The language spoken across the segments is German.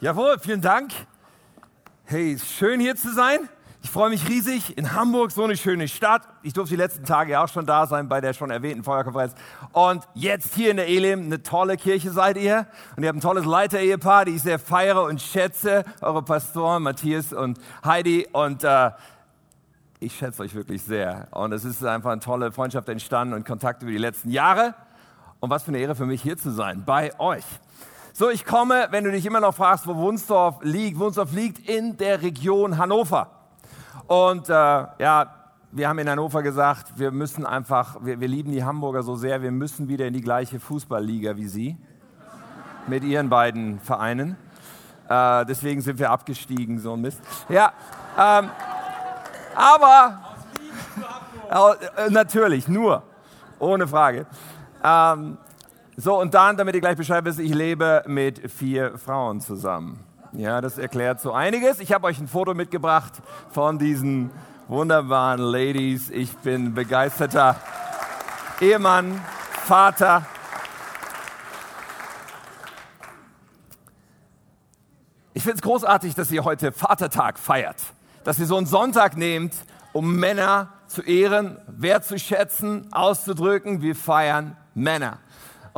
Jawohl, vielen Dank. Hey, schön hier zu sein. Ich freue mich riesig. In Hamburg, so eine schöne Stadt. Ich durfte die letzten Tage ja auch schon da sein bei der schon erwähnten Feuerkonferenz. Und jetzt hier in der Elim, eine tolle Kirche seid ihr. Und ihr habt ein tolles Leiter-Ehepaar, die ich sehr feiere und schätze. Eure Pastoren, Matthias und Heidi. Und äh, ich schätze euch wirklich sehr. Und es ist einfach eine tolle Freundschaft entstanden und Kontakt über die letzten Jahre. Und was für eine Ehre für mich hier zu sein, bei euch. So, ich komme, wenn du dich immer noch fragst, wo Wunsdorf liegt. Wunsdorf liegt in der Region Hannover. Und äh, ja, wir haben in Hannover gesagt, wir müssen einfach, wir, wir lieben die Hamburger so sehr, wir müssen wieder in die gleiche Fußballliga wie sie. Mit ihren beiden Vereinen. Äh, deswegen sind wir abgestiegen, so ein Mist. Ja, ähm, aber äh, natürlich, nur, ohne Frage. Ähm, so, und dann, damit ihr gleich Bescheid wisst, ich lebe mit vier Frauen zusammen. Ja, das erklärt so einiges. Ich habe euch ein Foto mitgebracht von diesen wunderbaren Ladies. Ich bin begeisterter Ehemann, Vater. Ich finde es großartig, dass ihr heute Vatertag feiert. Dass ihr so einen Sonntag nehmt, um Männer zu ehren, wertzuschätzen, auszudrücken. Wir feiern Männer.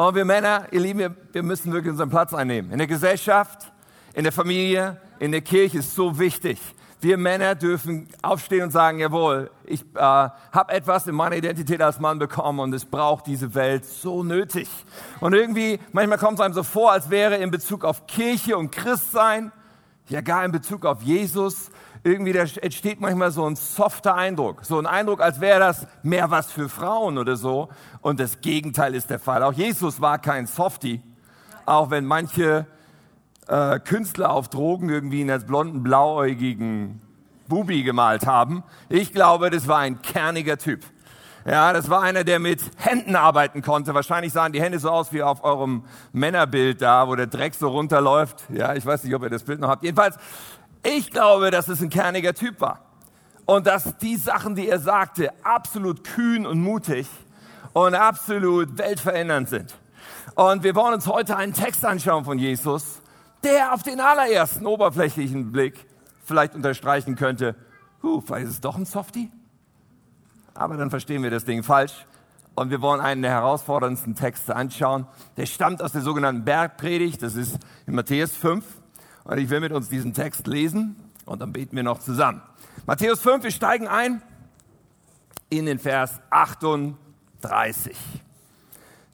Und wir Männer, ihr Lieben, wir, wir müssen wirklich unseren Platz einnehmen. In der Gesellschaft, in der Familie, in der Kirche ist so wichtig. Wir Männer dürfen aufstehen und sagen, jawohl, ich äh, habe etwas in meiner Identität als Mann bekommen und es braucht diese Welt so nötig. Und irgendwie, manchmal kommt es einem so vor, als wäre in Bezug auf Kirche und Christsein, ja gar in Bezug auf Jesus, irgendwie da entsteht manchmal so ein softer Eindruck. So ein Eindruck, als wäre das mehr was für Frauen oder so. Und das Gegenteil ist der Fall. Auch Jesus war kein Softie. Auch wenn manche äh, Künstler auf Drogen irgendwie ihn als blonden, blauäugigen Bubi gemalt haben. Ich glaube, das war ein kerniger Typ. Ja, das war einer, der mit Händen arbeiten konnte. Wahrscheinlich sahen die Hände so aus wie auf eurem Männerbild da, wo der Dreck so runterläuft. Ja, ich weiß nicht, ob ihr das Bild noch habt. Jedenfalls, ich glaube, dass es ein kerniger Typ war. Und dass die Sachen, die er sagte, absolut kühn und mutig und absolut weltverändernd sind. Und wir wollen uns heute einen Text anschauen von Jesus, der auf den allerersten oberflächlichen Blick vielleicht unterstreichen könnte, huh, vielleicht ist es doch ein Softie. Aber dann verstehen wir das Ding falsch. Und wir wollen einen der herausforderndsten Texte anschauen. Der stammt aus der sogenannten Bergpredigt. Das ist in Matthäus 5. Und ich will mit uns diesen Text lesen und dann beten wir noch zusammen. Matthäus 5, wir steigen ein in den Vers 38.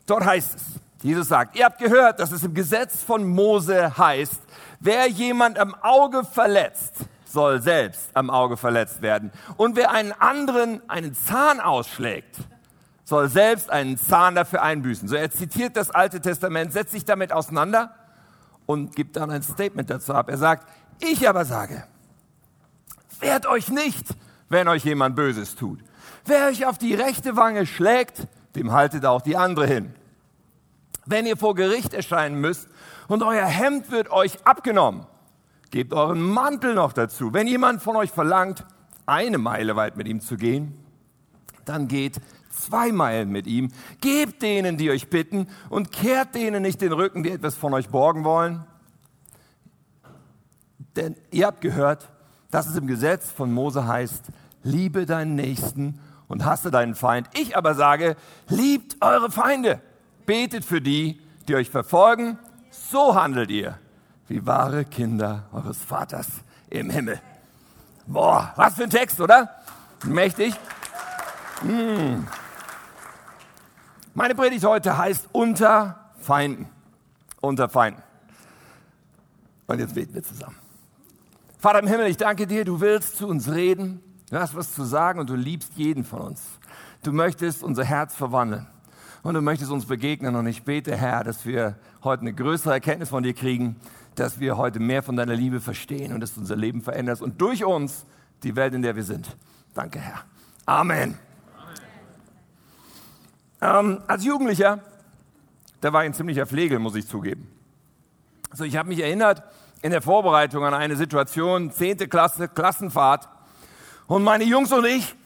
Dort heißt es, Jesus sagt, ihr habt gehört, dass es im Gesetz von Mose heißt, wer jemand am Auge verletzt, soll selbst am Auge verletzt werden. Und wer einen anderen einen Zahn ausschlägt, soll selbst einen Zahn dafür einbüßen. So er zitiert das Alte Testament, setzt sich damit auseinander und gibt dann ein Statement dazu ab. Er sagt, ich aber sage, wehrt euch nicht, wenn euch jemand Böses tut. Wer euch auf die rechte Wange schlägt, dem haltet auch die andere hin. Wenn ihr vor Gericht erscheinen müsst und euer Hemd wird euch abgenommen, gebt euren Mantel noch dazu. Wenn jemand von euch verlangt, eine Meile weit mit ihm zu gehen, dann geht zwei Meilen mit ihm. Gebt denen, die euch bitten, und kehrt denen nicht den Rücken, die etwas von euch borgen wollen. Denn ihr habt gehört, dass es im Gesetz von Mose heißt, liebe deinen Nächsten und hasse deinen Feind. Ich aber sage, liebt eure Feinde. Betet für die, die euch verfolgen. So handelt ihr wie wahre Kinder eures Vaters im Himmel. Boah, was für ein Text, oder? Mächtig. Mmh. Meine Predigt heute heißt unter Feinden. Unter Feinden. Und jetzt beten wir zusammen. Vater im Himmel, ich danke dir, du willst zu uns reden, du hast was zu sagen und du liebst jeden von uns. Du möchtest unser Herz verwandeln und du möchtest uns begegnen und ich bete, Herr, dass wir heute eine größere Erkenntnis von dir kriegen, dass wir heute mehr von deiner Liebe verstehen und dass du unser Leben veränderst und durch uns die Welt, in der wir sind. Danke, Herr. Amen. Ähm, als Jugendlicher, da war ich ein ziemlicher Pflegel, muss ich zugeben. Also ich habe mich erinnert in der Vorbereitung an eine Situation, 10. Klasse, Klassenfahrt. Und meine Jungs und ich,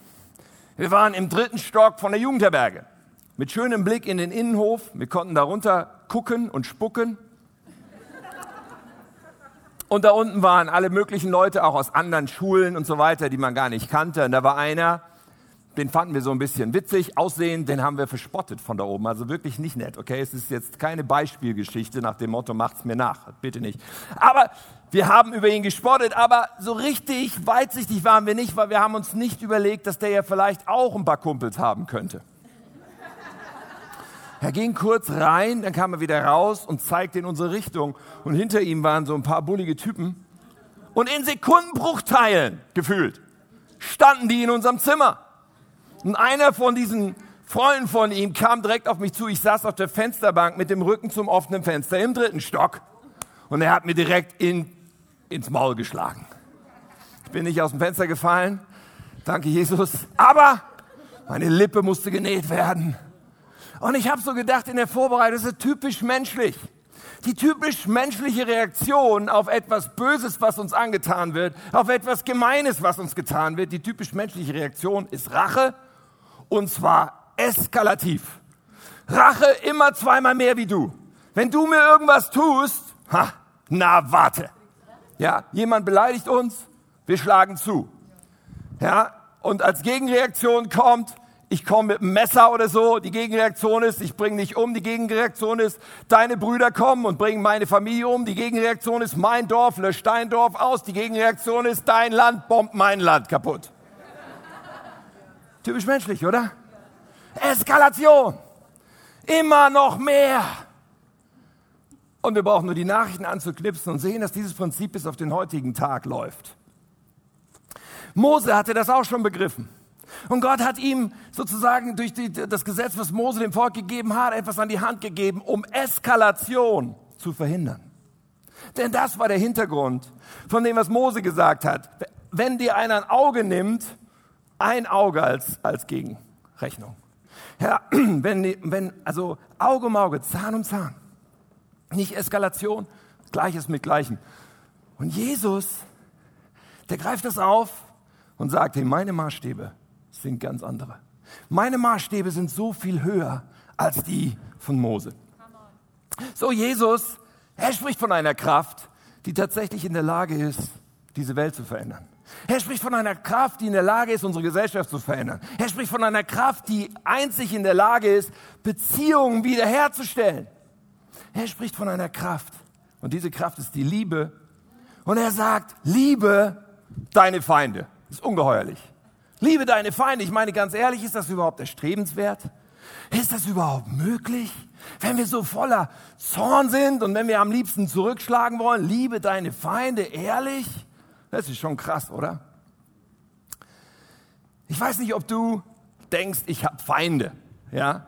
wir waren im dritten Stock von der Jugendherberge. Mit schönem Blick in den Innenhof. Wir konnten darunter gucken und spucken. Und da unten waren alle möglichen Leute, auch aus anderen Schulen und so weiter, die man gar nicht kannte. Und da war einer, den fanden wir so ein bisschen witzig, aussehen, den haben wir verspottet von da oben. Also wirklich nicht nett, okay? Es ist jetzt keine Beispielgeschichte nach dem Motto, macht's mir nach. Bitte nicht. Aber wir haben über ihn gespottet, aber so richtig weitsichtig waren wir nicht, weil wir haben uns nicht überlegt, dass der ja vielleicht auch ein paar Kumpels haben könnte. Er ging kurz rein, dann kam er wieder raus und zeigte in unsere Richtung. Und hinter ihm waren so ein paar bullige Typen. Und in Sekundenbruchteilen gefühlt standen die in unserem Zimmer. Und einer von diesen Freunden von ihm kam direkt auf mich zu. Ich saß auf der Fensterbank mit dem Rücken zum offenen Fenster im dritten Stock. Und er hat mir direkt in, ins Maul geschlagen. Ich bin nicht aus dem Fenster gefallen. Danke, Jesus. Aber meine Lippe musste genäht werden. Und ich habe so gedacht in der Vorbereitung, das ist typisch menschlich. Die typisch menschliche Reaktion auf etwas Böses, was uns angetan wird, auf etwas Gemeines, was uns getan wird, die typisch menschliche Reaktion ist Rache und zwar eskalativ. Rache immer zweimal mehr wie du. Wenn du mir irgendwas tust, ha, na warte. Ja, jemand beleidigt uns, wir schlagen zu. Ja, und als Gegenreaktion kommt, ich komme mit einem Messer oder so. Die Gegenreaktion ist, ich bringe dich um. Die Gegenreaktion ist, deine Brüder kommen und bringen meine Familie um. Die Gegenreaktion ist, mein Dorf löscht dein Dorf aus. Die Gegenreaktion ist, dein Land bombt mein Land kaputt. Typisch menschlich, oder? Eskalation. Immer noch mehr. Und wir brauchen nur die Nachrichten anzuknipsen und sehen, dass dieses Prinzip bis auf den heutigen Tag läuft. Mose hatte das auch schon begriffen. Und Gott hat ihm sozusagen durch die, das Gesetz, was Mose dem Volk gegeben hat, etwas an die Hand gegeben, um Eskalation zu verhindern. Denn das war der Hintergrund von dem, was Mose gesagt hat. Wenn dir einer ein Auge nimmt, ein Auge als, als Gegenrechnung. Ja, wenn, wenn, also Auge um Auge, Zahn um Zahn. Nicht Eskalation, Gleiches mit Gleichem. Und Jesus, der greift das auf und sagt, hey, meine Maßstäbe sind ganz andere. Meine Maßstäbe sind so viel höher als die von Mose. So, Jesus, er spricht von einer Kraft, die tatsächlich in der Lage ist, diese Welt zu verändern. Er spricht von einer Kraft, die in der Lage ist, unsere Gesellschaft zu verändern. Er spricht von einer Kraft, die einzig in der Lage ist, Beziehungen wiederherzustellen. Er spricht von einer Kraft. Und diese Kraft ist die Liebe. Und er sagt, liebe deine Feinde. Das ist ungeheuerlich. Liebe deine Feinde. Ich meine ganz ehrlich, ist das überhaupt erstrebenswert? Ist das überhaupt möglich? Wenn wir so voller Zorn sind und wenn wir am liebsten zurückschlagen wollen, liebe deine Feinde, ehrlich? Das ist schon krass, oder? Ich weiß nicht, ob du denkst, ich habe Feinde. Ja?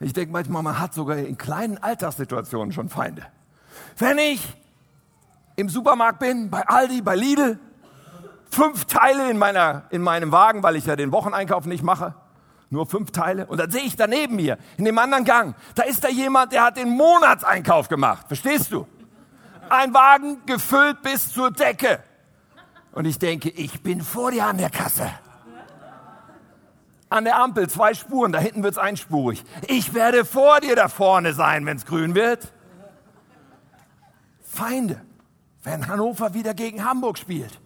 Ich denke manchmal, man hat sogar in kleinen Alltagssituationen schon Feinde. Wenn ich im Supermarkt bin, bei Aldi, bei Lidl, fünf Teile in, meiner, in meinem Wagen, weil ich ja den Wocheneinkauf nicht mache. Nur fünf Teile. Und dann sehe ich daneben mir, in dem anderen Gang, da ist da jemand, der hat den Monatseinkauf gemacht. Verstehst du? Ein Wagen gefüllt bis zur Decke. Und ich denke, ich bin vor dir an der Kasse. An der Ampel zwei Spuren, da hinten wird es einspurig. Ich werde vor dir da vorne sein, wenn es grün wird. Feinde, wenn Hannover wieder gegen Hamburg spielt.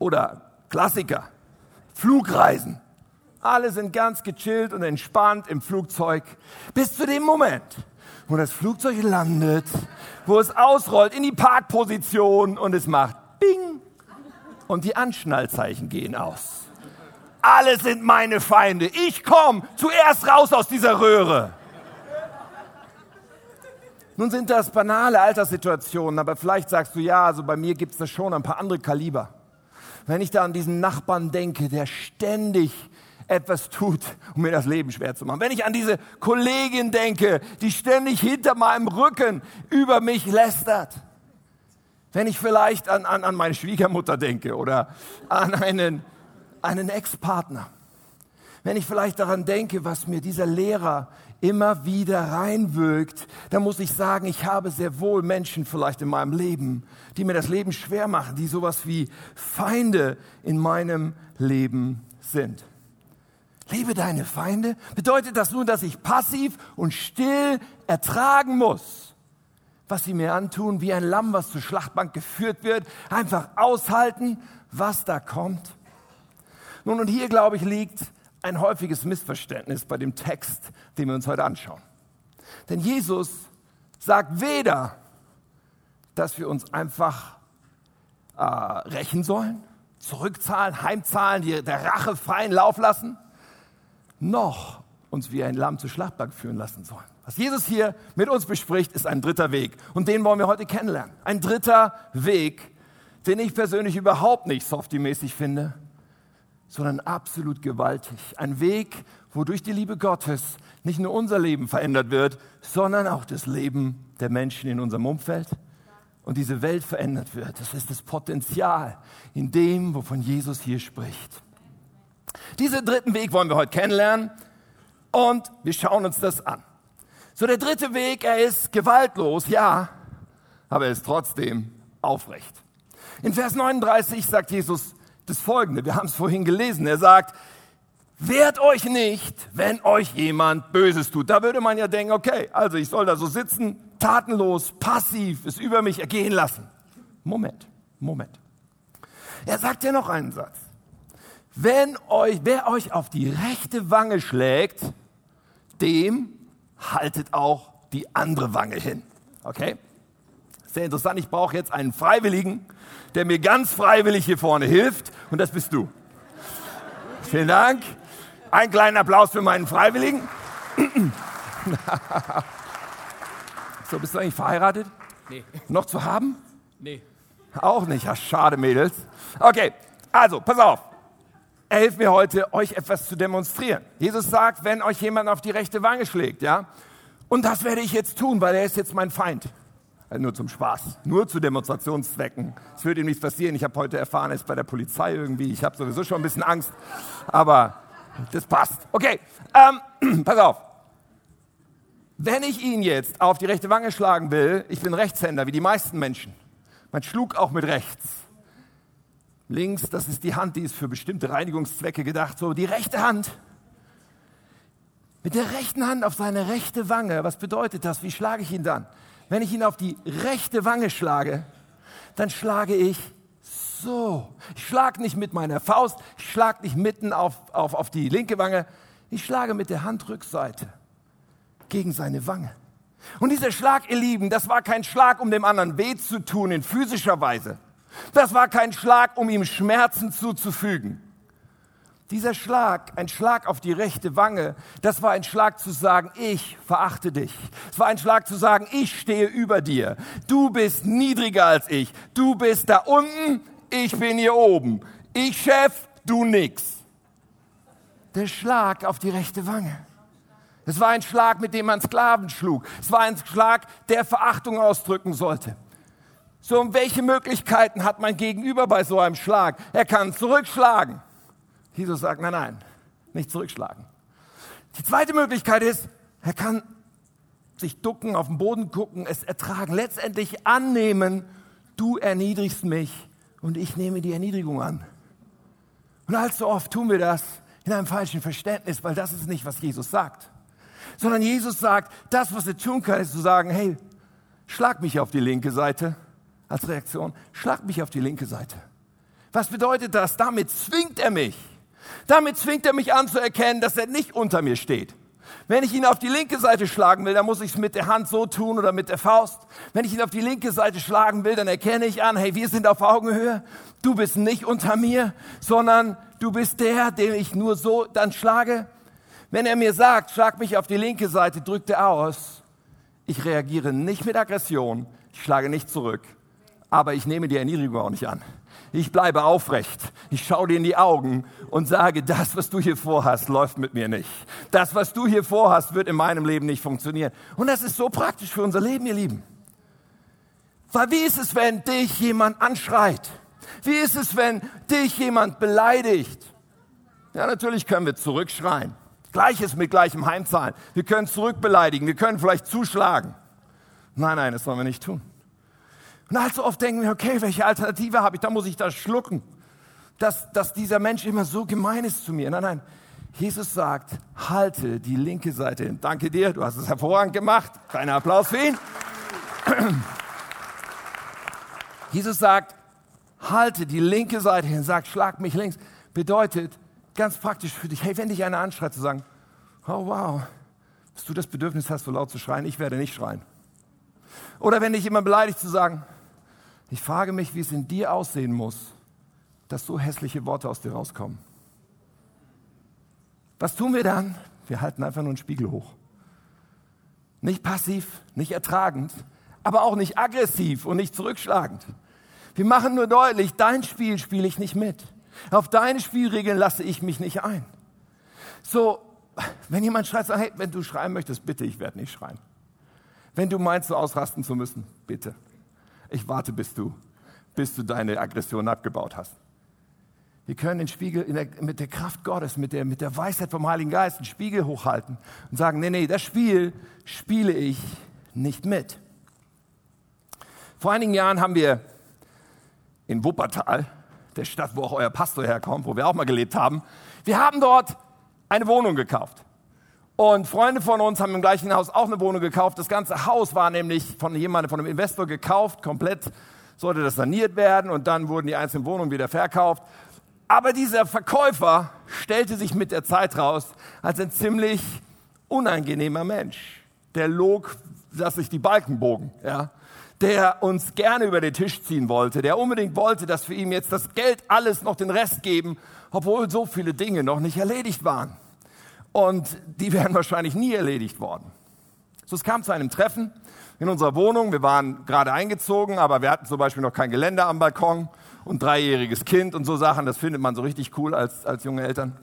Oder Klassiker, Flugreisen. Alle sind ganz gechillt und entspannt im Flugzeug bis zu dem Moment, wo das Flugzeug landet, wo es ausrollt in die Parkposition und es macht Bing und die Anschnallzeichen gehen aus. Alle sind meine Feinde. Ich komme zuerst raus aus dieser Röhre. Nun sind das banale Alterssituationen, aber vielleicht sagst du ja, also bei mir gibt es da schon ein paar andere Kaliber. Wenn ich da an diesen Nachbarn denke, der ständig etwas tut, um mir das Leben schwer zu machen. Wenn ich an diese Kollegin denke, die ständig hinter meinem Rücken über mich lästert. Wenn ich vielleicht an, an, an meine Schwiegermutter denke oder an einen, einen Ex-Partner. Wenn ich vielleicht daran denke, was mir dieser Lehrer immer wieder reinwirkt, dann muss ich sagen, ich habe sehr wohl Menschen vielleicht in meinem Leben, die mir das Leben schwer machen, die sowas wie Feinde in meinem Leben sind. Liebe deine Feinde? Bedeutet das nun, dass ich passiv und still ertragen muss, was sie mir antun, wie ein Lamm, was zur Schlachtbank geführt wird, einfach aushalten, was da kommt. Nun, und hier, glaube ich, liegt ein häufiges Missverständnis bei dem Text, den wir uns heute anschauen. Denn Jesus sagt weder, dass wir uns einfach äh, rächen sollen, zurückzahlen, heimzahlen, die, der Rache freien Lauf lassen, noch uns wie ein Lamm zur Schlachtbank führen lassen sollen. Was Jesus hier mit uns bespricht, ist ein dritter Weg. Und den wollen wir heute kennenlernen. Ein dritter Weg, den ich persönlich überhaupt nicht softy-mäßig finde, sondern absolut gewaltig. Ein Weg, wodurch die Liebe Gottes nicht nur unser Leben verändert wird, sondern auch das Leben der Menschen in unserem Umfeld und diese Welt verändert wird. Das ist das Potenzial in dem, wovon Jesus hier spricht. Diesen dritten Weg wollen wir heute kennenlernen und wir schauen uns das an. So der dritte Weg, er ist gewaltlos, ja, aber er ist trotzdem aufrecht. In Vers 39 sagt Jesus das Folgende, wir haben es vorhin gelesen, er sagt, wehrt euch nicht, wenn euch jemand Böses tut. Da würde man ja denken, okay, also ich soll da so sitzen, tatenlos, passiv, es über mich ergehen lassen. Moment, Moment. Er sagt ja noch einen Satz. Wenn euch, wer euch auf die rechte Wange schlägt, dem haltet auch die andere Wange hin. Okay? Sehr interessant. Ich brauche jetzt einen Freiwilligen, der mir ganz freiwillig hier vorne hilft. Und das bist du. Vielen Dank. Ein kleinen Applaus für meinen Freiwilligen. so, bist du eigentlich verheiratet? Nee. Noch zu haben? Nee. Auch nicht. Ja, schade, Mädels. Okay, also, pass auf. Hilft mir heute, euch etwas zu demonstrieren. Jesus sagt, wenn euch jemand auf die rechte Wange schlägt, ja, und das werde ich jetzt tun, weil er ist jetzt mein Feind. Nur zum Spaß, nur zu Demonstrationszwecken. Es wird ihm nichts passieren. Ich habe heute erfahren, er ist bei der Polizei irgendwie. Ich habe sowieso schon ein bisschen Angst, aber das passt. Okay, ähm, pass auf. Wenn ich ihn jetzt auf die rechte Wange schlagen will, ich bin Rechtshänder, wie die meisten Menschen. Man schlug auch mit rechts. Links, das ist die Hand, die ist für bestimmte Reinigungszwecke gedacht. So, die rechte Hand. Mit der rechten Hand auf seine rechte Wange. Was bedeutet das? Wie schlage ich ihn dann? Wenn ich ihn auf die rechte Wange schlage, dann schlage ich so. Ich schlage nicht mit meiner Faust, ich schlage nicht mitten auf, auf, auf die linke Wange, ich schlage mit der Handrückseite gegen seine Wange. Und dieser Schlag, ihr Lieben, das war kein Schlag, um dem anderen weh zu tun in physischer Weise. Das war kein Schlag, um ihm Schmerzen zuzufügen. Dieser Schlag, ein Schlag auf die rechte Wange, das war ein Schlag zu sagen, ich verachte dich. Es war ein Schlag zu sagen, ich stehe über dir. Du bist niedriger als ich. Du bist da unten, ich bin hier oben. Ich Chef, du nix. Der Schlag auf die rechte Wange. Es war ein Schlag, mit dem man Sklaven schlug. Es war ein Schlag, der Verachtung ausdrücken sollte. So, und welche Möglichkeiten hat mein Gegenüber bei so einem Schlag? Er kann zurückschlagen. Jesus sagt, nein, nein, nicht zurückschlagen. Die zweite Möglichkeit ist, er kann sich ducken, auf den Boden gucken, es ertragen, letztendlich annehmen, du erniedrigst mich und ich nehme die Erniedrigung an. Und allzu oft tun wir das in einem falschen Verständnis, weil das ist nicht, was Jesus sagt. Sondern Jesus sagt, das, was er tun kann, ist zu sagen, hey, schlag mich auf die linke Seite als Reaktion, schlag mich auf die linke Seite. Was bedeutet das? Damit zwingt er mich. Damit zwingt er mich anzuerkennen, dass er nicht unter mir steht. Wenn ich ihn auf die linke Seite schlagen will, dann muss ich es mit der Hand so tun oder mit der Faust. Wenn ich ihn auf die linke Seite schlagen will, dann erkenne ich an, hey, wir sind auf Augenhöhe. Du bist nicht unter mir, sondern du bist der, den ich nur so dann schlage. Wenn er mir sagt, schlag mich auf die linke Seite, drückt er aus. Ich reagiere nicht mit Aggression, ich schlage nicht zurück, aber ich nehme die Erniedrigung auch nicht an. Ich bleibe aufrecht. Ich schaue dir in die Augen und sage, das, was du hier vorhast, läuft mit mir nicht. Das, was du hier vorhast, wird in meinem Leben nicht funktionieren. Und das ist so praktisch für unser Leben, ihr Lieben. Weil wie ist es, wenn dich jemand anschreit? Wie ist es, wenn dich jemand beleidigt? Ja, natürlich können wir zurückschreien. Gleiches mit gleichem Heimzahlen. Wir können zurückbeleidigen. Wir können vielleicht zuschlagen. Nein, nein, das sollen wir nicht tun. Und allzu oft denken wir, okay, welche Alternative habe ich? Da muss ich das schlucken, dass, dass dieser Mensch immer so gemein ist zu mir. Nein, nein. Jesus sagt, halte die linke Seite hin. Danke dir, du hast es hervorragend gemacht. Kleiner Applaus für ihn. Jesus sagt, halte die linke Seite hin, sagt, schlag mich links. Bedeutet ganz praktisch für dich, hey, wenn dich einer anschreit, zu sagen, oh wow, dass du das Bedürfnis hast, so laut zu schreien, ich werde nicht schreien. Oder wenn dich jemand beleidigt, zu sagen, ich frage mich, wie es in dir aussehen muss, dass so hässliche Worte aus dir rauskommen. Was tun wir dann? Wir halten einfach nur einen Spiegel hoch. Nicht passiv, nicht ertragend, aber auch nicht aggressiv und nicht zurückschlagend. Wir machen nur deutlich, dein Spiel spiele ich nicht mit. Auf deine Spielregeln lasse ich mich nicht ein. So, wenn jemand schreit, sag, hey, wenn du schreien möchtest, bitte, ich werde nicht schreien. Wenn du meinst, so ausrasten zu müssen, bitte. Ich warte, bis du, bis du deine Aggression abgebaut hast. Wir können den Spiegel der, mit der Kraft Gottes, mit der, mit der Weisheit vom Heiligen Geist, den Spiegel hochhalten und sagen, nee, nee, das Spiel spiele ich nicht mit. Vor einigen Jahren haben wir in Wuppertal, der Stadt, wo auch euer Pastor herkommt, wo wir auch mal gelebt haben, wir haben dort eine Wohnung gekauft. Und Freunde von uns haben im gleichen Haus auch eine Wohnung gekauft. Das ganze Haus war nämlich von jemandem, von einem Investor gekauft, komplett sollte das saniert werden und dann wurden die einzelnen Wohnungen wieder verkauft. Aber dieser Verkäufer stellte sich mit der Zeit raus als ein ziemlich unangenehmer Mensch. Der log, dass sich die Balken bogen, ja. Der uns gerne über den Tisch ziehen wollte, der unbedingt wollte, dass wir ihm jetzt das Geld alles noch den Rest geben, obwohl so viele Dinge noch nicht erledigt waren. Und die wären wahrscheinlich nie erledigt worden. So, es kam zu einem Treffen in unserer Wohnung. Wir waren gerade eingezogen, aber wir hatten zum Beispiel noch kein Geländer am Balkon und dreijähriges Kind und so Sachen. Das findet man so richtig cool als, als junge Eltern.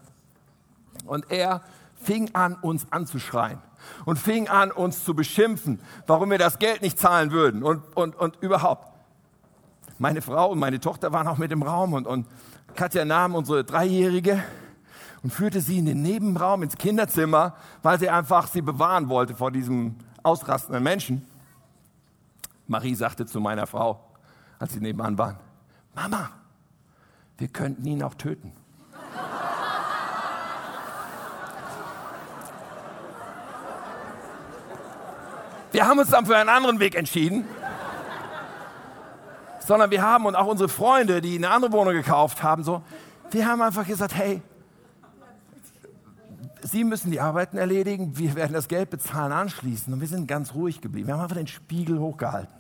Und er fing an, uns anzuschreien und fing an, uns zu beschimpfen, warum wir das Geld nicht zahlen würden und, und, und überhaupt. Meine Frau und meine Tochter waren auch mit im Raum und, und Katja nahm unsere Dreijährige und führte sie in den Nebenraum ins Kinderzimmer, weil sie einfach sie bewahren wollte vor diesem ausrastenden Menschen. Marie sagte zu meiner Frau, als sie nebenan waren, Mama, wir könnten ihn auch töten. Wir haben uns dann für einen anderen Weg entschieden, sondern wir haben und auch unsere Freunde, die eine andere Wohnung gekauft haben, so, wir haben einfach gesagt, hey, Sie müssen die Arbeiten erledigen, wir werden das Geld bezahlen anschließen. Und wir sind ganz ruhig geblieben. Wir haben einfach den Spiegel hochgehalten.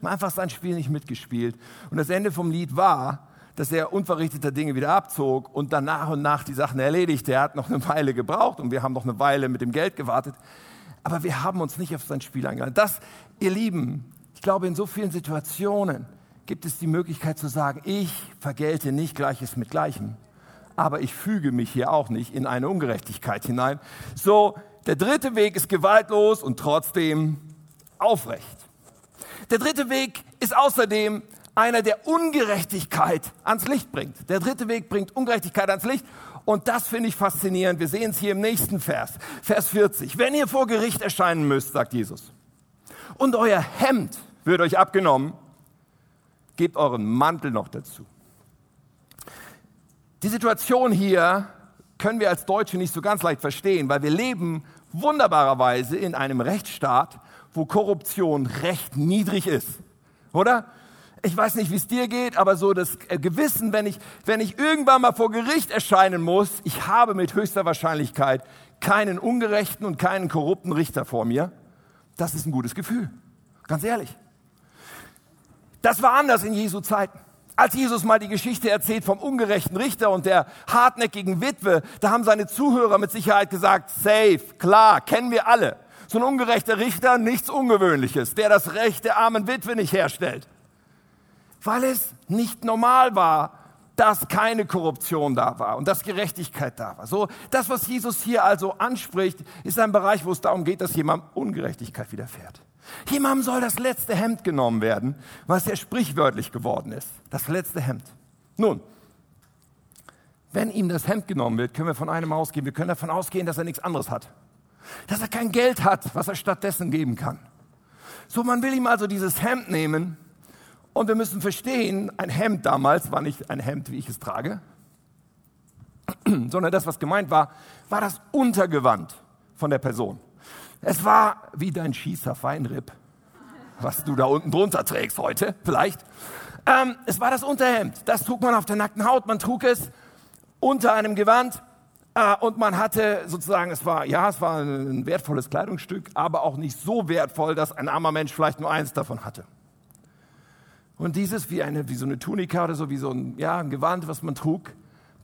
Wir haben einfach sein Spiel nicht mitgespielt. Und das Ende vom Lied war, dass er unverrichteter Dinge wieder abzog und dann nach und nach die Sachen erledigte. Er hat noch eine Weile gebraucht und wir haben noch eine Weile mit dem Geld gewartet. Aber wir haben uns nicht auf sein Spiel eingeladen. Das, ihr Lieben, ich glaube, in so vielen Situationen gibt es die Möglichkeit zu sagen, ich vergelte nicht Gleiches mit Gleichem aber ich füge mich hier auch nicht in eine Ungerechtigkeit hinein. So, der dritte Weg ist gewaltlos und trotzdem aufrecht. Der dritte Weg ist außerdem einer, der Ungerechtigkeit ans Licht bringt. Der dritte Weg bringt Ungerechtigkeit ans Licht. Und das finde ich faszinierend. Wir sehen es hier im nächsten Vers, Vers 40. Wenn ihr vor Gericht erscheinen müsst, sagt Jesus, und euer Hemd wird euch abgenommen, gebt euren Mantel noch dazu. Die Situation hier können wir als Deutsche nicht so ganz leicht verstehen, weil wir leben wunderbarerweise in einem Rechtsstaat, wo Korruption recht niedrig ist. Oder? Ich weiß nicht, wie es dir geht, aber so das Gewissen, wenn ich, wenn ich irgendwann mal vor Gericht erscheinen muss, ich habe mit höchster Wahrscheinlichkeit keinen ungerechten und keinen korrupten Richter vor mir. Das ist ein gutes Gefühl. Ganz ehrlich. Das war anders in Jesu Zeiten. Als Jesus mal die Geschichte erzählt vom ungerechten Richter und der hartnäckigen Witwe, da haben seine Zuhörer mit Sicherheit gesagt, safe, klar, kennen wir alle. So ein ungerechter Richter, nichts Ungewöhnliches, der das Recht der armen Witwe nicht herstellt. Weil es nicht normal war, dass keine Korruption da war und dass Gerechtigkeit da war. So, das, was Jesus hier also anspricht, ist ein Bereich, wo es darum geht, dass jemand Ungerechtigkeit widerfährt. Jemandem soll das letzte Hemd genommen werden, was ja sprichwörtlich geworden ist. Das letzte Hemd. Nun, wenn ihm das Hemd genommen wird, können wir von einem ausgehen. Wir können davon ausgehen, dass er nichts anderes hat. Dass er kein Geld hat, was er stattdessen geben kann. So, man will ihm also dieses Hemd nehmen. Und wir müssen verstehen, ein Hemd damals war nicht ein Hemd, wie ich es trage, sondern das, was gemeint war, war das Untergewand von der Person. Es war wie dein Schießer Feinripp. was du da unten drunter trägst heute, vielleicht. Ähm, es war das Unterhemd. Das trug man auf der nackten Haut. Man trug es unter einem Gewand. Äh, und man hatte sozusagen, es war, ja, es war ein wertvolles Kleidungsstück, aber auch nicht so wertvoll, dass ein armer Mensch vielleicht nur eins davon hatte. Und dieses wie eine, wie so eine Tunika oder so, wie so ein, ja, ein Gewand, was man trug,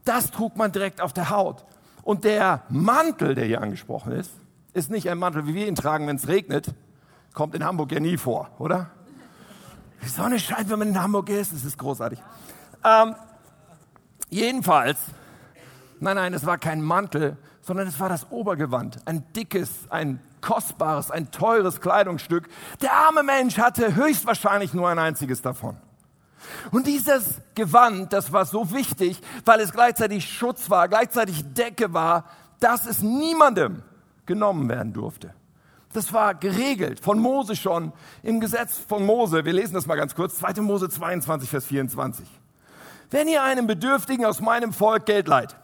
das trug man direkt auf der Haut. Und der Mantel, der hier angesprochen ist, ist nicht ein Mantel, wie wir ihn tragen, wenn es regnet. Kommt in Hamburg ja nie vor, oder? Die Sonne scheint, wenn man in Hamburg ist. Das ist großartig. Ähm, jedenfalls, nein, nein, es war kein Mantel, sondern es war das Obergewand. Ein dickes, ein kostbares, ein teures Kleidungsstück. Der arme Mensch hatte höchstwahrscheinlich nur ein einziges davon. Und dieses Gewand, das war so wichtig, weil es gleichzeitig Schutz war, gleichzeitig Decke war, dass es niemandem genommen werden durfte. Das war geregelt von Mose schon im Gesetz von Mose. Wir lesen das mal ganz kurz. 2. Mose 22, Vers 24. Wenn ihr einem Bedürftigen aus meinem Volk Geld leiht,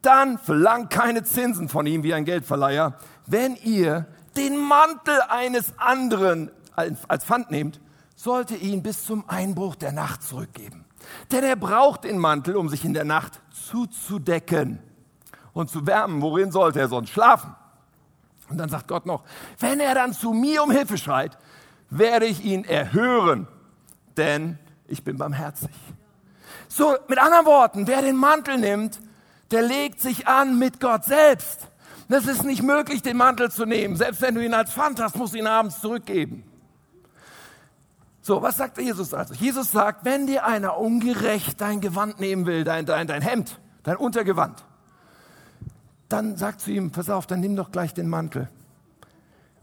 dann verlangt keine Zinsen von ihm wie ein Geldverleiher. Wenn ihr den Mantel eines anderen als Pfand nehmt, sollte ihn bis zum Einbruch der Nacht zurückgeben. Denn er braucht den Mantel, um sich in der Nacht zuzudecken und zu wärmen. Worin sollte er sonst schlafen? Und dann sagt Gott noch, wenn er dann zu mir um Hilfe schreit, werde ich ihn erhören, denn ich bin barmherzig. So, mit anderen Worten, wer den Mantel nimmt, der legt sich an mit Gott selbst. Das ist nicht möglich, den Mantel zu nehmen. Selbst wenn du ihn als Pfand hast, musst du ihn abends zurückgeben. So, was sagt Jesus also? Jesus sagt, wenn dir einer ungerecht dein Gewand nehmen will, dein, dein, dein Hemd, dein Untergewand, dann sagt zu ihm, pass auf, dann nimm doch gleich den Mantel.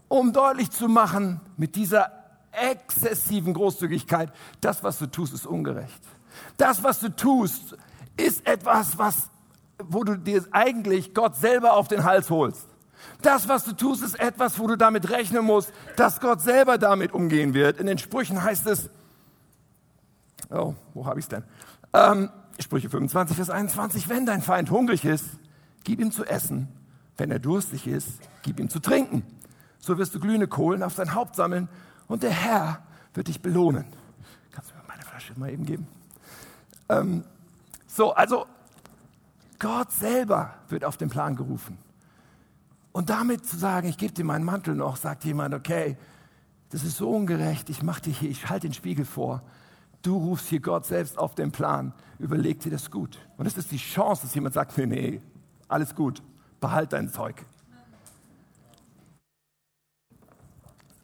Um deutlich zu machen, mit dieser exzessiven Großzügigkeit, das, was du tust, ist ungerecht. Das, was du tust, ist etwas, was, wo du dir eigentlich Gott selber auf den Hals holst. Das, was du tust, ist etwas, wo du damit rechnen musst, dass Gott selber damit umgehen wird. In den Sprüchen heißt es, oh, wo habe ich es denn? Ähm, Sprüche 25, Vers 21, wenn dein Feind hungrig ist, gib ihm zu essen. Wenn er durstig ist, gib ihm zu trinken. So wirst du glühende Kohlen auf sein Haupt sammeln und der Herr wird dich belohnen. Kannst du mir meine Flasche mal eben geben? Ähm, so, also Gott selber wird auf den Plan gerufen. Und damit zu sagen, ich gebe dir meinen Mantel noch, sagt jemand, okay, das ist so ungerecht, ich mache dir hier, ich halte den Spiegel vor. Du rufst hier Gott selbst auf den Plan, überleg dir das gut. Und es ist die Chance, dass jemand sagt, nee, nee, alles gut, behalt dein Zeug.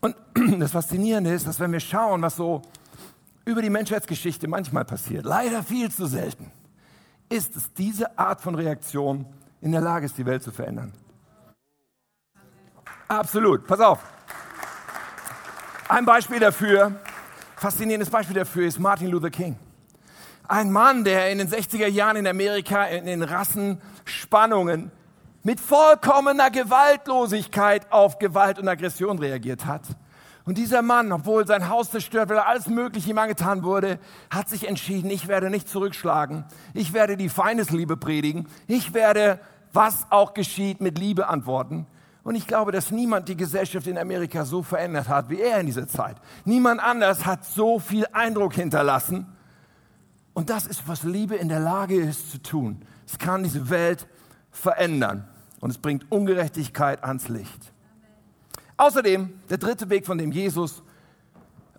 Und das Faszinierende ist, dass wenn wir schauen, was so über die Menschheitsgeschichte manchmal passiert, leider viel zu selten, ist es diese Art von Reaktion in der Lage ist, die Welt zu verändern. Absolut, pass auf. Ein Beispiel dafür, faszinierendes Beispiel dafür ist Martin Luther King. Ein Mann, der in den 60er Jahren in Amerika in den Rassenspannungen mit vollkommener Gewaltlosigkeit auf Gewalt und Aggression reagiert hat. Und dieser Mann, obwohl sein Haus zerstört, weil alles Mögliche ihm angetan wurde, hat sich entschieden, ich werde nicht zurückschlagen. Ich werde die Feindesliebe predigen. Ich werde, was auch geschieht, mit Liebe antworten. Und ich glaube, dass niemand die Gesellschaft in Amerika so verändert hat wie er in dieser Zeit. Niemand anders hat so viel Eindruck hinterlassen. Und das ist, was Liebe in der Lage ist zu tun. Es kann diese Welt verändern und es bringt Ungerechtigkeit ans Licht. Außerdem, der dritte Weg, von dem Jesus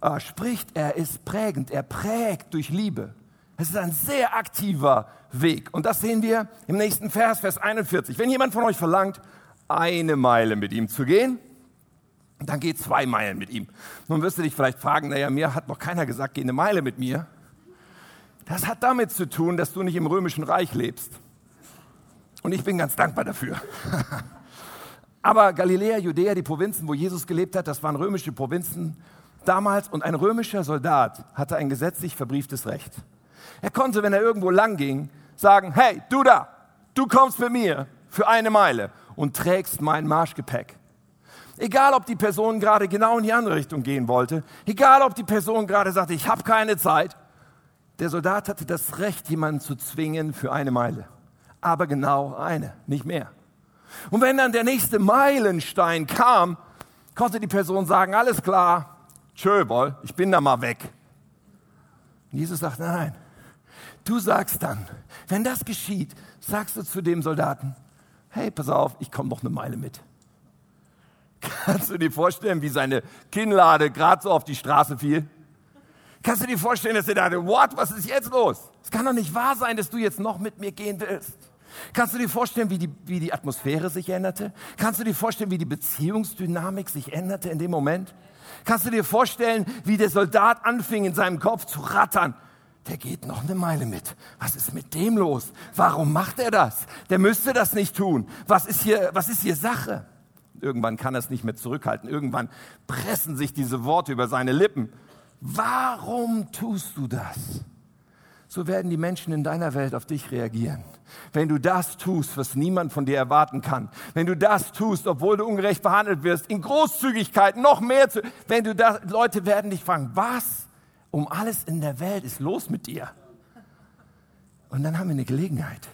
äh, spricht, er ist prägend, er prägt durch Liebe. Es ist ein sehr aktiver Weg. Und das sehen wir im nächsten Vers, Vers 41. Wenn jemand von euch verlangt, eine Meile mit ihm zu gehen, dann geht zwei Meilen mit ihm. Nun wirst du dich vielleicht fragen, naja, mir hat noch keiner gesagt, geh eine Meile mit mir. Das hat damit zu tun, dass du nicht im römischen Reich lebst. Und ich bin ganz dankbar dafür. Aber Galiläa, Judäa, die Provinzen, wo Jesus gelebt hat, das waren römische Provinzen damals. Und ein römischer Soldat hatte ein gesetzlich verbrieftes Recht. Er konnte, wenn er irgendwo lang ging, sagen, hey, du da, du kommst mit mir für eine Meile und trägst mein Marschgepäck. Egal, ob die Person gerade genau in die andere Richtung gehen wollte, egal, ob die Person gerade sagte, ich habe keine Zeit, der Soldat hatte das Recht, jemanden zu zwingen für eine Meile. Aber genau eine, nicht mehr. Und wenn dann der nächste Meilenstein kam, konnte die Person sagen, alles klar, Tschö, wohl, ich bin da mal weg. Und Jesus sagt, nein, nein, du sagst dann, wenn das geschieht, sagst du zu dem Soldaten, hey, pass auf, ich komme noch eine Meile mit. Kannst du dir vorstellen, wie seine Kinnlade gerade so auf die Straße fiel? Kannst du dir vorstellen, dass er dachte, what, was ist jetzt los? Es kann doch nicht wahr sein, dass du jetzt noch mit mir gehen willst. Kannst du dir vorstellen, wie die, wie die Atmosphäre sich änderte? Kannst du dir vorstellen, wie die Beziehungsdynamik sich änderte in dem Moment? Kannst du dir vorstellen, wie der Soldat anfing, in seinem Kopf zu rattern? Der geht noch eine Meile mit. Was ist mit dem los? Warum macht er das? Der müsste das nicht tun. Was ist hier, was ist hier Sache? Irgendwann kann er es nicht mehr zurückhalten. Irgendwann pressen sich diese Worte über seine Lippen. Warum tust du das? So werden die Menschen in deiner Welt auf dich reagieren. Wenn du das tust, was niemand von dir erwarten kann. Wenn du das tust, obwohl du ungerecht behandelt wirst, in Großzügigkeit noch mehr zu, wenn du das, Leute werden dich fragen, was um alles in der Welt ist los mit dir? Und dann haben wir eine Gelegenheit.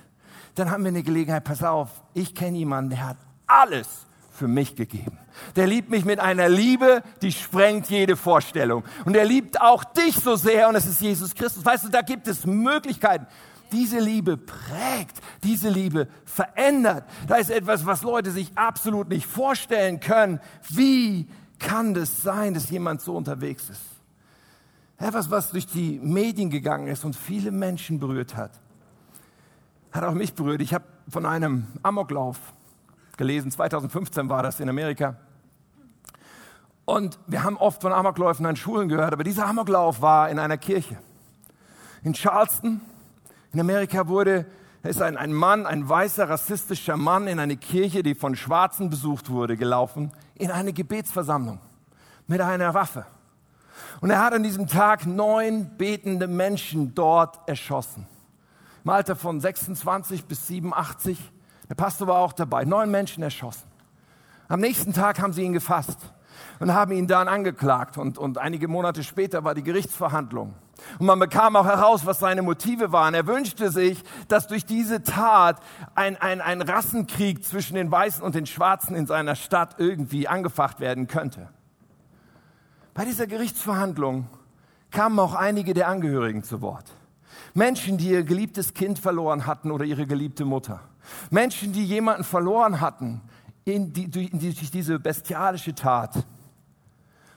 Dann haben wir eine Gelegenheit, pass auf, ich kenne jemanden, der hat alles für mich gegeben. Der liebt mich mit einer Liebe, die sprengt jede Vorstellung. Und er liebt auch dich so sehr und es ist Jesus Christus. Weißt du, da gibt es Möglichkeiten. Diese Liebe prägt, diese Liebe verändert. Da ist etwas, was Leute sich absolut nicht vorstellen können. Wie kann das sein, dass jemand so unterwegs ist? Etwas, was durch die Medien gegangen ist und viele Menschen berührt hat. Hat auch mich berührt. Ich habe von einem Amoklauf gelesen. 2015 war das in Amerika. Und wir haben oft von Amokläufen an Schulen gehört, aber dieser Amoklauf war in einer Kirche. In Charleston, in Amerika wurde, ist ein, ein Mann, ein weißer rassistischer Mann in eine Kirche, die von Schwarzen besucht wurde, gelaufen, in eine Gebetsversammlung mit einer Waffe. Und er hat an diesem Tag neun betende Menschen dort erschossen. Im Alter von 26 bis 87 der Pastor war auch dabei. Neun Menschen erschossen. Am nächsten Tag haben sie ihn gefasst und haben ihn dann angeklagt. Und, und einige Monate später war die Gerichtsverhandlung. Und man bekam auch heraus, was seine Motive waren. Er wünschte sich, dass durch diese Tat ein, ein, ein Rassenkrieg zwischen den Weißen und den Schwarzen in seiner Stadt irgendwie angefacht werden könnte. Bei dieser Gerichtsverhandlung kamen auch einige der Angehörigen zu Wort. Menschen, die ihr geliebtes Kind verloren hatten oder ihre geliebte Mutter. Menschen, die jemanden verloren hatten in die, durch, diese bestialische Tat.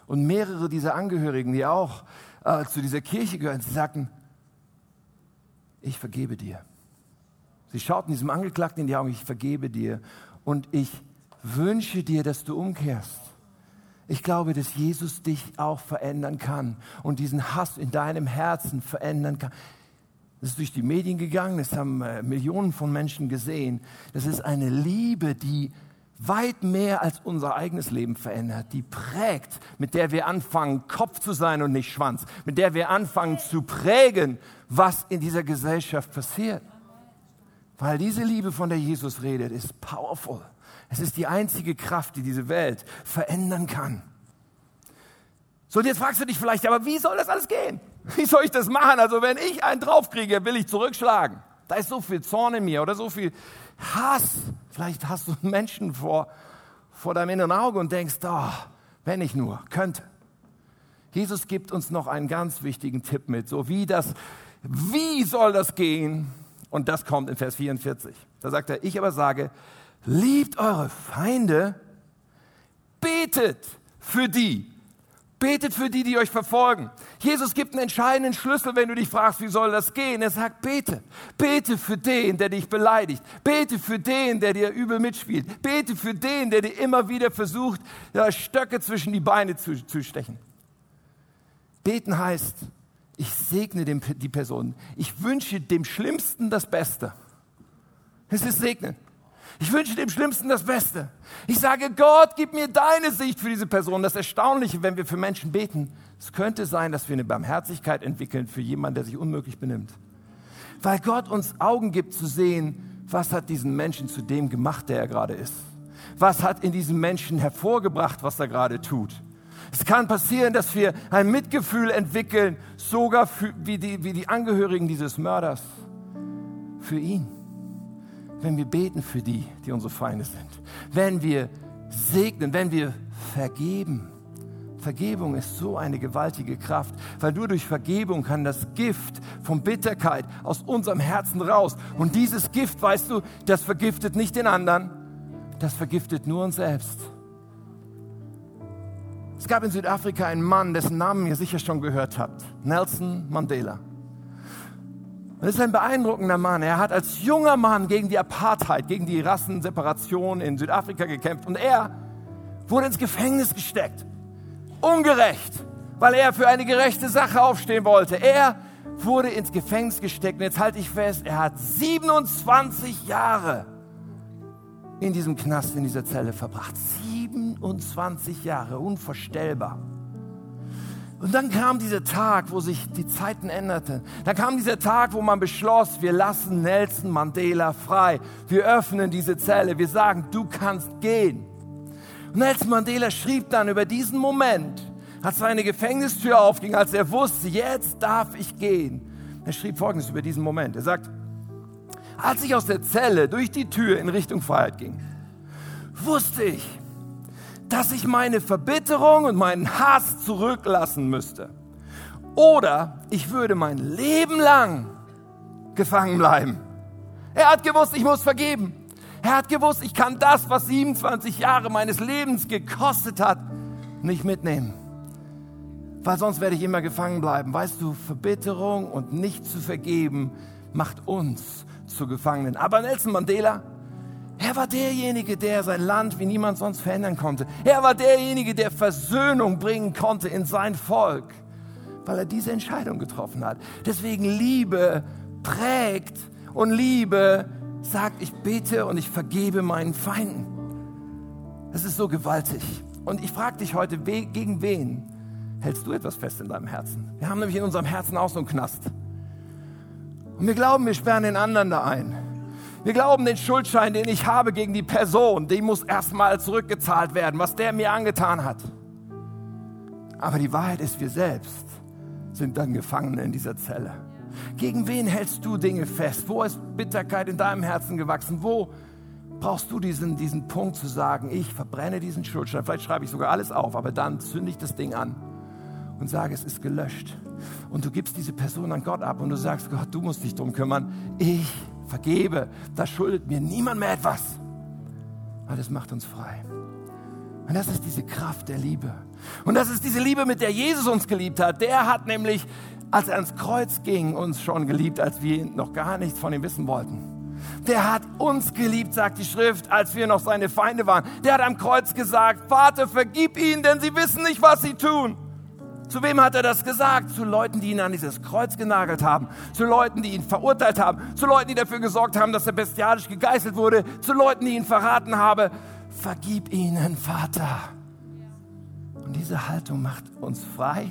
Und mehrere dieser Angehörigen, die auch äh, zu dieser Kirche gehören, sie sagten, ich vergebe dir. Sie schauten diesem Angeklagten in die Augen, ich vergebe dir und ich wünsche dir, dass du umkehrst. Ich glaube, dass Jesus dich auch verändern kann und diesen Hass in deinem Herzen verändern kann. Das ist durch die Medien gegangen, das haben äh, Millionen von Menschen gesehen. Das ist eine Liebe, die weit mehr als unser eigenes Leben verändert, die prägt, mit der wir anfangen, Kopf zu sein und nicht Schwanz, mit der wir anfangen zu prägen, was in dieser Gesellschaft passiert. Weil diese Liebe, von der Jesus redet, ist powerful. Es ist die einzige Kraft, die diese Welt verändern kann. So, und jetzt fragst du dich vielleicht, aber wie soll das alles gehen? Wie soll ich das machen? Also wenn ich einen draufkriege, will ich zurückschlagen. Da ist so viel Zorn in mir oder so viel Hass. Vielleicht hast du einen Menschen vor, vor deinem inneren Auge und denkst, oh, wenn ich nur könnte. Jesus gibt uns noch einen ganz wichtigen Tipp mit, so wie das, wie soll das gehen? Und das kommt in Vers 44. Da sagt er, ich aber sage, liebt eure Feinde, betet für die, Betet für die, die euch verfolgen. Jesus gibt einen entscheidenden Schlüssel, wenn du dich fragst, wie soll das gehen. Er sagt, bete. Bete für den, der dich beleidigt. Bete für den, der dir übel mitspielt. Bete für den, der dir immer wieder versucht, Stöcke zwischen die Beine zu, zu stechen. Beten heißt, ich segne dem, die Person. Ich wünsche dem Schlimmsten das Beste. Es ist segnen. Ich wünsche dem Schlimmsten das Beste. Ich sage, Gott, gib mir deine Sicht für diese Person. Das Erstaunliche, wenn wir für Menschen beten, es könnte sein, dass wir eine Barmherzigkeit entwickeln für jemanden, der sich unmöglich benimmt. Weil Gott uns Augen gibt zu sehen, was hat diesen Menschen zu dem gemacht, der er gerade ist. Was hat in diesem Menschen hervorgebracht, was er gerade tut. Es kann passieren, dass wir ein Mitgefühl entwickeln, sogar für, wie, die, wie die Angehörigen dieses Mörders, für ihn wenn wir beten für die, die unsere Feinde sind, wenn wir segnen, wenn wir vergeben, Vergebung ist so eine gewaltige Kraft, weil nur durch Vergebung kann das Gift von Bitterkeit aus unserem Herzen raus. Und dieses Gift, weißt du, das vergiftet nicht den anderen, das vergiftet nur uns selbst. Es gab in Südafrika einen Mann, dessen Namen ihr sicher schon gehört habt, Nelson Mandela. Das ist ein beeindruckender Mann. Er hat als junger Mann gegen die Apartheid, gegen die Rassenseparation in Südafrika gekämpft. Und er wurde ins Gefängnis gesteckt. Ungerecht, weil er für eine gerechte Sache aufstehen wollte. Er wurde ins Gefängnis gesteckt. Und jetzt halte ich fest, er hat 27 Jahre in diesem Knast, in dieser Zelle verbracht. 27 Jahre, unvorstellbar. Und dann kam dieser Tag, wo sich die Zeiten änderten. Dann kam dieser Tag, wo man beschloss, wir lassen Nelson Mandela frei. Wir öffnen diese Zelle. Wir sagen, du kannst gehen. Und Nelson Mandela schrieb dann über diesen Moment, als seine Gefängnistür aufging, als er wusste, jetzt darf ich gehen. Er schrieb Folgendes über diesen Moment. Er sagt, als ich aus der Zelle durch die Tür in Richtung Freiheit ging, wusste ich, dass ich meine Verbitterung und meinen Hass zurücklassen müsste. Oder ich würde mein Leben lang gefangen bleiben. Er hat gewusst, ich muss vergeben. Er hat gewusst, ich kann das, was 27 Jahre meines Lebens gekostet hat, nicht mitnehmen. Weil sonst werde ich immer gefangen bleiben. Weißt du, Verbitterung und nicht zu vergeben macht uns zu Gefangenen. Aber Nelson Mandela, er war derjenige, der sein Land wie niemand sonst verändern konnte. Er war derjenige, der Versöhnung bringen konnte in sein Volk, weil er diese Entscheidung getroffen hat. Deswegen Liebe prägt und Liebe sagt, ich bete und ich vergebe meinen Feinden. Das ist so gewaltig. Und ich frage dich heute, gegen wen hältst du etwas fest in deinem Herzen? Wir haben nämlich in unserem Herzen auch so einen Knast. Und wir glauben, wir sperren den anderen da ein. Wir glauben, den Schuldschein, den ich habe gegen die Person, den muss erstmal zurückgezahlt werden, was der mir angetan hat. Aber die Wahrheit ist, wir selbst sind dann Gefangene in dieser Zelle. Gegen wen hältst du Dinge fest? Wo ist Bitterkeit in deinem Herzen gewachsen? Wo brauchst du diesen, diesen Punkt zu sagen, ich verbrenne diesen Schuldschein? Vielleicht schreibe ich sogar alles auf, aber dann zünde ich das Ding an und sage, es ist gelöscht. Und du gibst diese Person an Gott ab und du sagst, Gott, du musst dich drum kümmern. Ich vergebe, da schuldet mir niemand mehr etwas. Weil das macht uns frei. Und das ist diese Kraft der Liebe. Und das ist diese Liebe, mit der Jesus uns geliebt hat. Der hat nämlich, als er ans Kreuz ging, uns schon geliebt, als wir noch gar nichts von ihm wissen wollten. Der hat uns geliebt, sagt die Schrift, als wir noch seine Feinde waren. Der hat am Kreuz gesagt, Vater, vergib ihnen, denn sie wissen nicht, was sie tun. Zu wem hat er das gesagt? Zu Leuten, die ihn an dieses Kreuz genagelt haben, zu Leuten, die ihn verurteilt haben, zu Leuten, die dafür gesorgt haben, dass er bestialisch gegeißelt wurde, zu Leuten, die ihn verraten haben. Vergib ihnen, Vater. Und diese Haltung macht uns frei.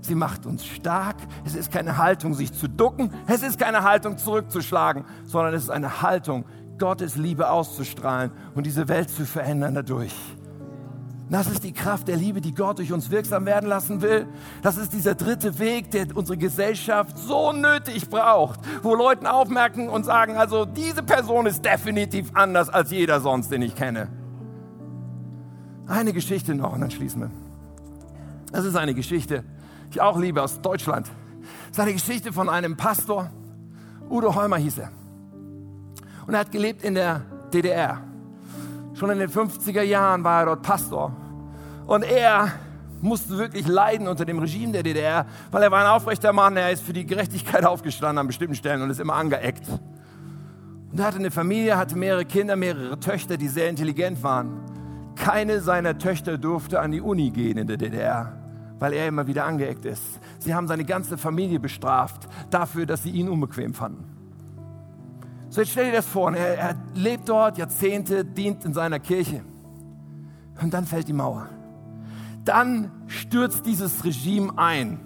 Sie macht uns stark. Es ist keine Haltung, sich zu ducken. Es ist keine Haltung, zurückzuschlagen, sondern es ist eine Haltung, Gottes Liebe auszustrahlen und diese Welt zu verändern dadurch. Das ist die Kraft der Liebe, die Gott durch uns wirksam werden lassen will. Das ist dieser dritte Weg, der unsere Gesellschaft so nötig braucht, wo Leute aufmerken und sagen, also diese Person ist definitiv anders als jeder sonst, den ich kenne. Eine Geschichte noch und dann schließen wir. Das ist eine Geschichte, die ich auch liebe aus Deutschland. Das ist eine Geschichte von einem Pastor, Udo Heumer hieß er. Und er hat gelebt in der DDR. Schon in den 50er Jahren war er dort Pastor. Und er musste wirklich leiden unter dem Regime der DDR, weil er war ein aufrechter Mann, er ist für die Gerechtigkeit aufgestanden an bestimmten Stellen und ist immer angeeckt. Und er hatte eine Familie, hatte mehrere Kinder, mehrere Töchter, die sehr intelligent waren. Keine seiner Töchter durfte an die Uni gehen in der DDR, weil er immer wieder angeeckt ist. Sie haben seine ganze Familie bestraft dafür, dass sie ihn unbequem fanden. So, jetzt stell dir das vor, er, er lebt dort Jahrzehnte, dient in seiner Kirche. Und dann fällt die Mauer. Dann stürzt dieses Regime ein.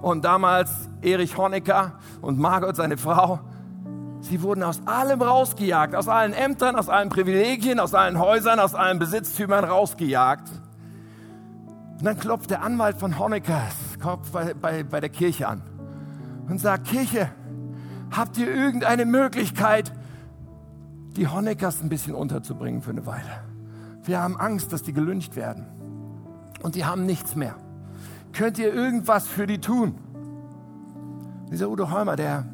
Und damals Erich Honecker und Margot, seine Frau, sie wurden aus allem rausgejagt, aus allen Ämtern, aus allen Privilegien, aus allen Häusern, aus allen Besitztümern rausgejagt. Und dann klopft der Anwalt von Honeckers Kopf bei, bei, bei der Kirche an und sagt, Kirche, Habt ihr irgendeine Möglichkeit, die Honeckers ein bisschen unterzubringen für eine Weile? Wir haben Angst, dass die gelüncht werden. und die haben nichts mehr. Könnt ihr irgendwas für die tun? Dieser Udo Holmer, der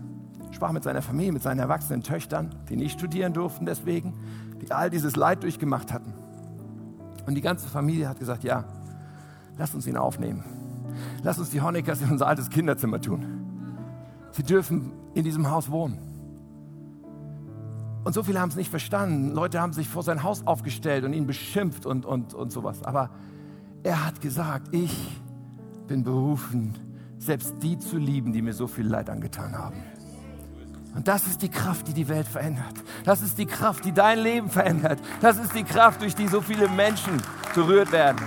sprach mit seiner Familie, mit seinen erwachsenen Töchtern, die nicht studieren durften deswegen, die all dieses Leid durchgemacht hatten. Und die ganze Familie hat gesagt, ja, lass uns ihn aufnehmen. Lass uns die Honeckers in unser altes Kinderzimmer tun. Sie dürfen in diesem Haus wohnen. Und so viele haben es nicht verstanden. Leute haben sich vor sein Haus aufgestellt und ihn beschimpft und, und, und sowas. Aber er hat gesagt, ich bin berufen, selbst die zu lieben, die mir so viel Leid angetan haben. Und das ist die Kraft, die die Welt verändert. Das ist die Kraft, die dein Leben verändert. Das ist die Kraft, durch die so viele Menschen berührt werden.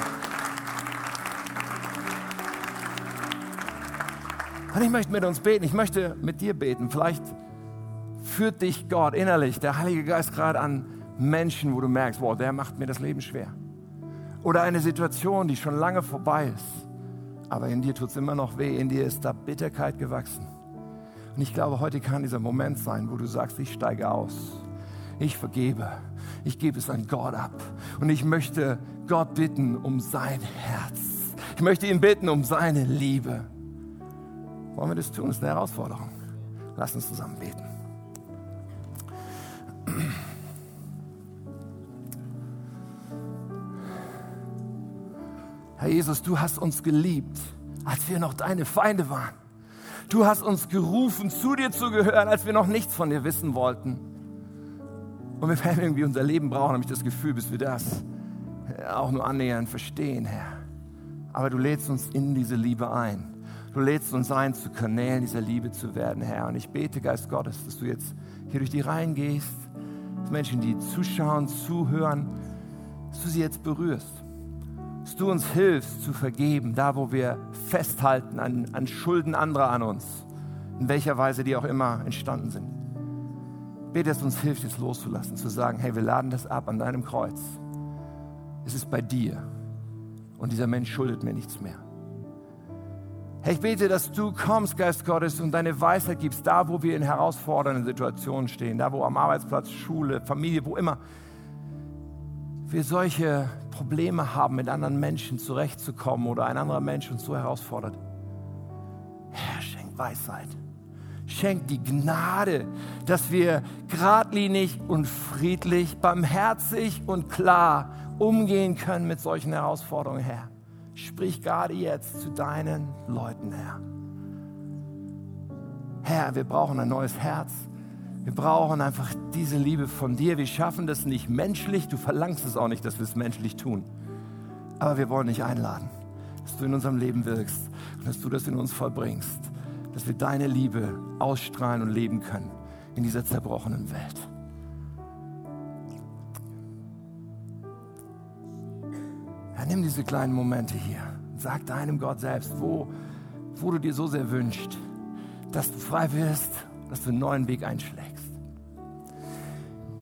Und ich möchte mit uns beten. Ich möchte mit dir beten. Vielleicht führt dich Gott innerlich, der Heilige Geist gerade an Menschen, wo du merkst, wow, der macht mir das Leben schwer. Oder eine Situation, die schon lange vorbei ist. Aber in dir tut es immer noch weh. In dir ist da Bitterkeit gewachsen. Und ich glaube, heute kann dieser Moment sein, wo du sagst, ich steige aus. Ich vergebe. Ich gebe es an Gott ab. Und ich möchte Gott bitten um sein Herz. Ich möchte ihn bitten um seine Liebe. Wollen wir das tun? Das ist eine Herausforderung. Lass uns zusammen beten. Herr Jesus, du hast uns geliebt, als wir noch deine Feinde waren. Du hast uns gerufen, zu dir zu gehören, als wir noch nichts von dir wissen wollten. Und wir werden irgendwie unser Leben brauchen, habe ich das Gefühl, bis wir das auch nur annähernd verstehen, Herr. Aber du lädst uns in diese Liebe ein. Du lädst uns ein, zu Kanälen dieser Liebe zu werden, Herr. Und ich bete, Geist Gottes, dass du jetzt hier durch die Reihen gehst, dass Menschen, die zuschauen, zuhören, dass du sie jetzt berührst dass du uns hilfst zu vergeben, da wo wir festhalten an, an Schulden anderer an uns, in welcher Weise die auch immer entstanden sind. Bete, dass uns hilft, jetzt loszulassen, zu sagen, hey, wir laden das ab an deinem Kreuz. Es ist bei dir und dieser Mensch schuldet mir nichts mehr. Herr, ich bete, dass du kommst, Geist Gottes, und deine Weisheit gibst, da wo wir in herausfordernden Situationen stehen, da wo am Arbeitsplatz, Schule, Familie, wo immer wir solche Probleme haben, mit anderen Menschen zurechtzukommen oder ein anderer Mensch uns so herausfordert. Herr, schenk Weisheit. Schenk die Gnade, dass wir geradlinig und friedlich, barmherzig und klar umgehen können mit solchen Herausforderungen, Herr. Sprich gerade jetzt zu deinen Leuten, Herr. Herr, wir brauchen ein neues Herz. Wir brauchen einfach diese Liebe von dir. Wir schaffen das nicht menschlich. Du verlangst es auch nicht, dass wir es menschlich tun. Aber wir wollen dich einladen, dass du in unserem Leben wirkst und dass du das in uns vollbringst. Dass wir deine Liebe ausstrahlen und leben können in dieser zerbrochenen Welt. Ja, nimm diese kleinen Momente hier. Sag deinem Gott selbst, wo, wo du dir so sehr wünschst, dass du frei wirst, dass du einen neuen Weg einschlägst.